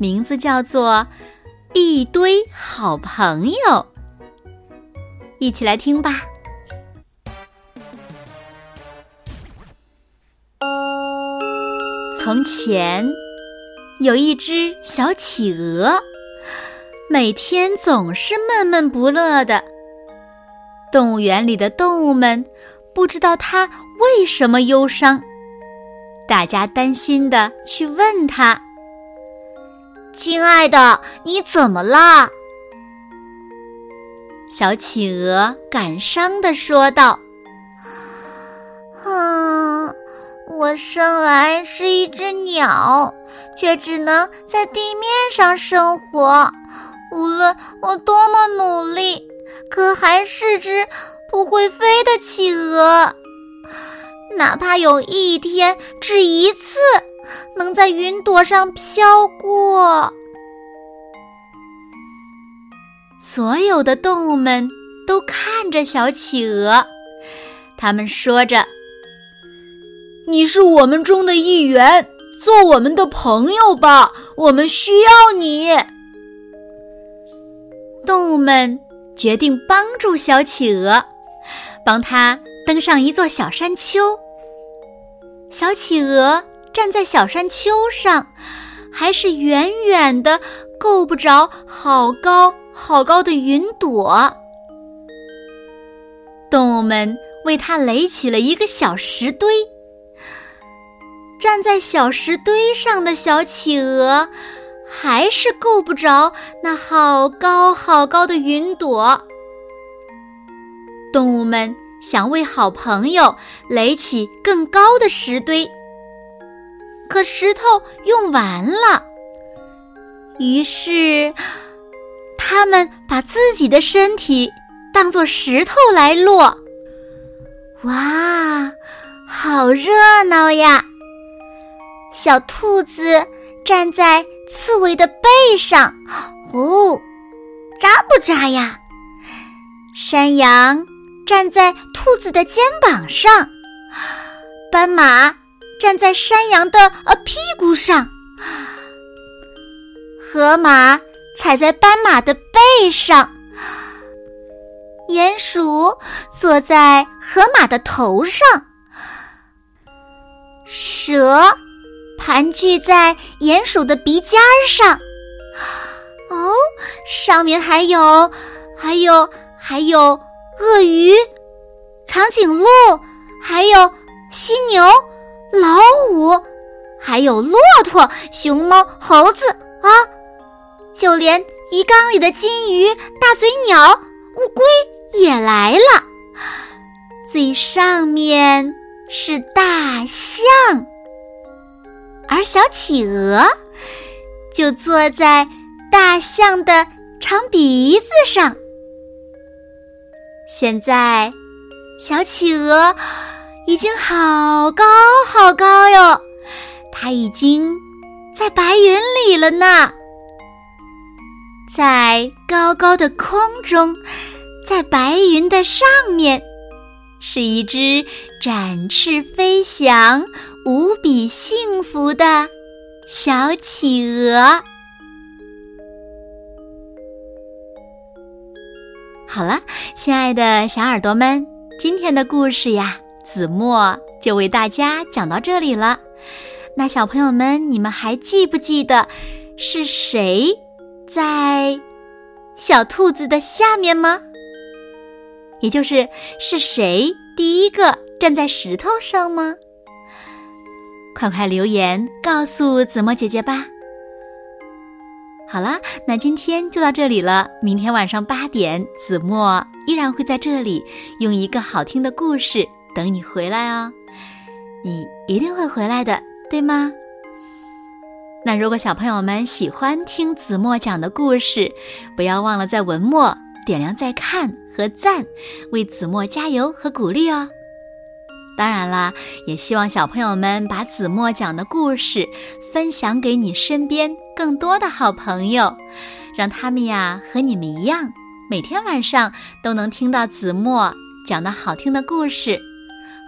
名字叫做《一堆好朋友》，一起来听吧。从前有一只小企鹅，每天总是闷闷不乐的。动物园里的动物们不知道它为什么忧伤。大家担心的去问他：“亲爱的，你怎么啦？”小企鹅感伤的说道：“啊，我生来是一只鸟，却只能在地面上生活。无论我多么努力，可还是只不会飞的企鹅。”哪怕有一天只一次能在云朵上飘过，所有的动物们都看着小企鹅，他们说着：“你是我们中的一员，做我们的朋友吧，我们需要你。”动物们决定帮助小企鹅，帮他。登上一座小山丘，小企鹅站在小山丘上，还是远远的够不着好高好高的云朵。动物们为它垒起了一个小石堆，站在小石堆上的小企鹅，还是够不着那好高好高的云朵。动物们。想为好朋友垒起更高的石堆，可石头用完了。于是，他们把自己的身体当做石头来落。哇，好热闹呀！小兔子站在刺猬的背上，哦，扎不扎呀？山羊。站在兔子的肩膀上，斑马站在山羊的呃屁股上，河马踩在斑马的背上，鼹鼠坐在河马的头上，蛇盘踞在鼹鼠的鼻尖上。哦，上面还有，还有，还有。鳄鱼、长颈鹿，还有犀牛、老虎，还有骆驼、熊猫、猴子啊！就连鱼缸里的金鱼、大嘴鸟、乌龟也来了。最上面是大象，而小企鹅就坐在大象的长鼻子上。现在，小企鹅已经好高好高哟，它已经在白云里了呢。在高高的空中，在白云的上面，是一只展翅飞翔、无比幸福的小企鹅。好了，亲爱的小耳朵们，今天的故事呀，子墨就为大家讲到这里了。那小朋友们，你们还记不记得是谁在小兔子的下面吗？也就是是谁第一个站在石头上吗？快快留言告诉子墨姐姐吧。好啦，那今天就到这里了。明天晚上八点，子墨依然会在这里用一个好听的故事等你回来哦。你一定会回来的，对吗？那如果小朋友们喜欢听子墨讲的故事，不要忘了在文末点亮再看和赞，为子墨加油和鼓励哦。当然啦，也希望小朋友们把子墨讲的故事分享给你身边更多的好朋友，让他们呀和你们一样，每天晚上都能听到子墨讲的好听的故事，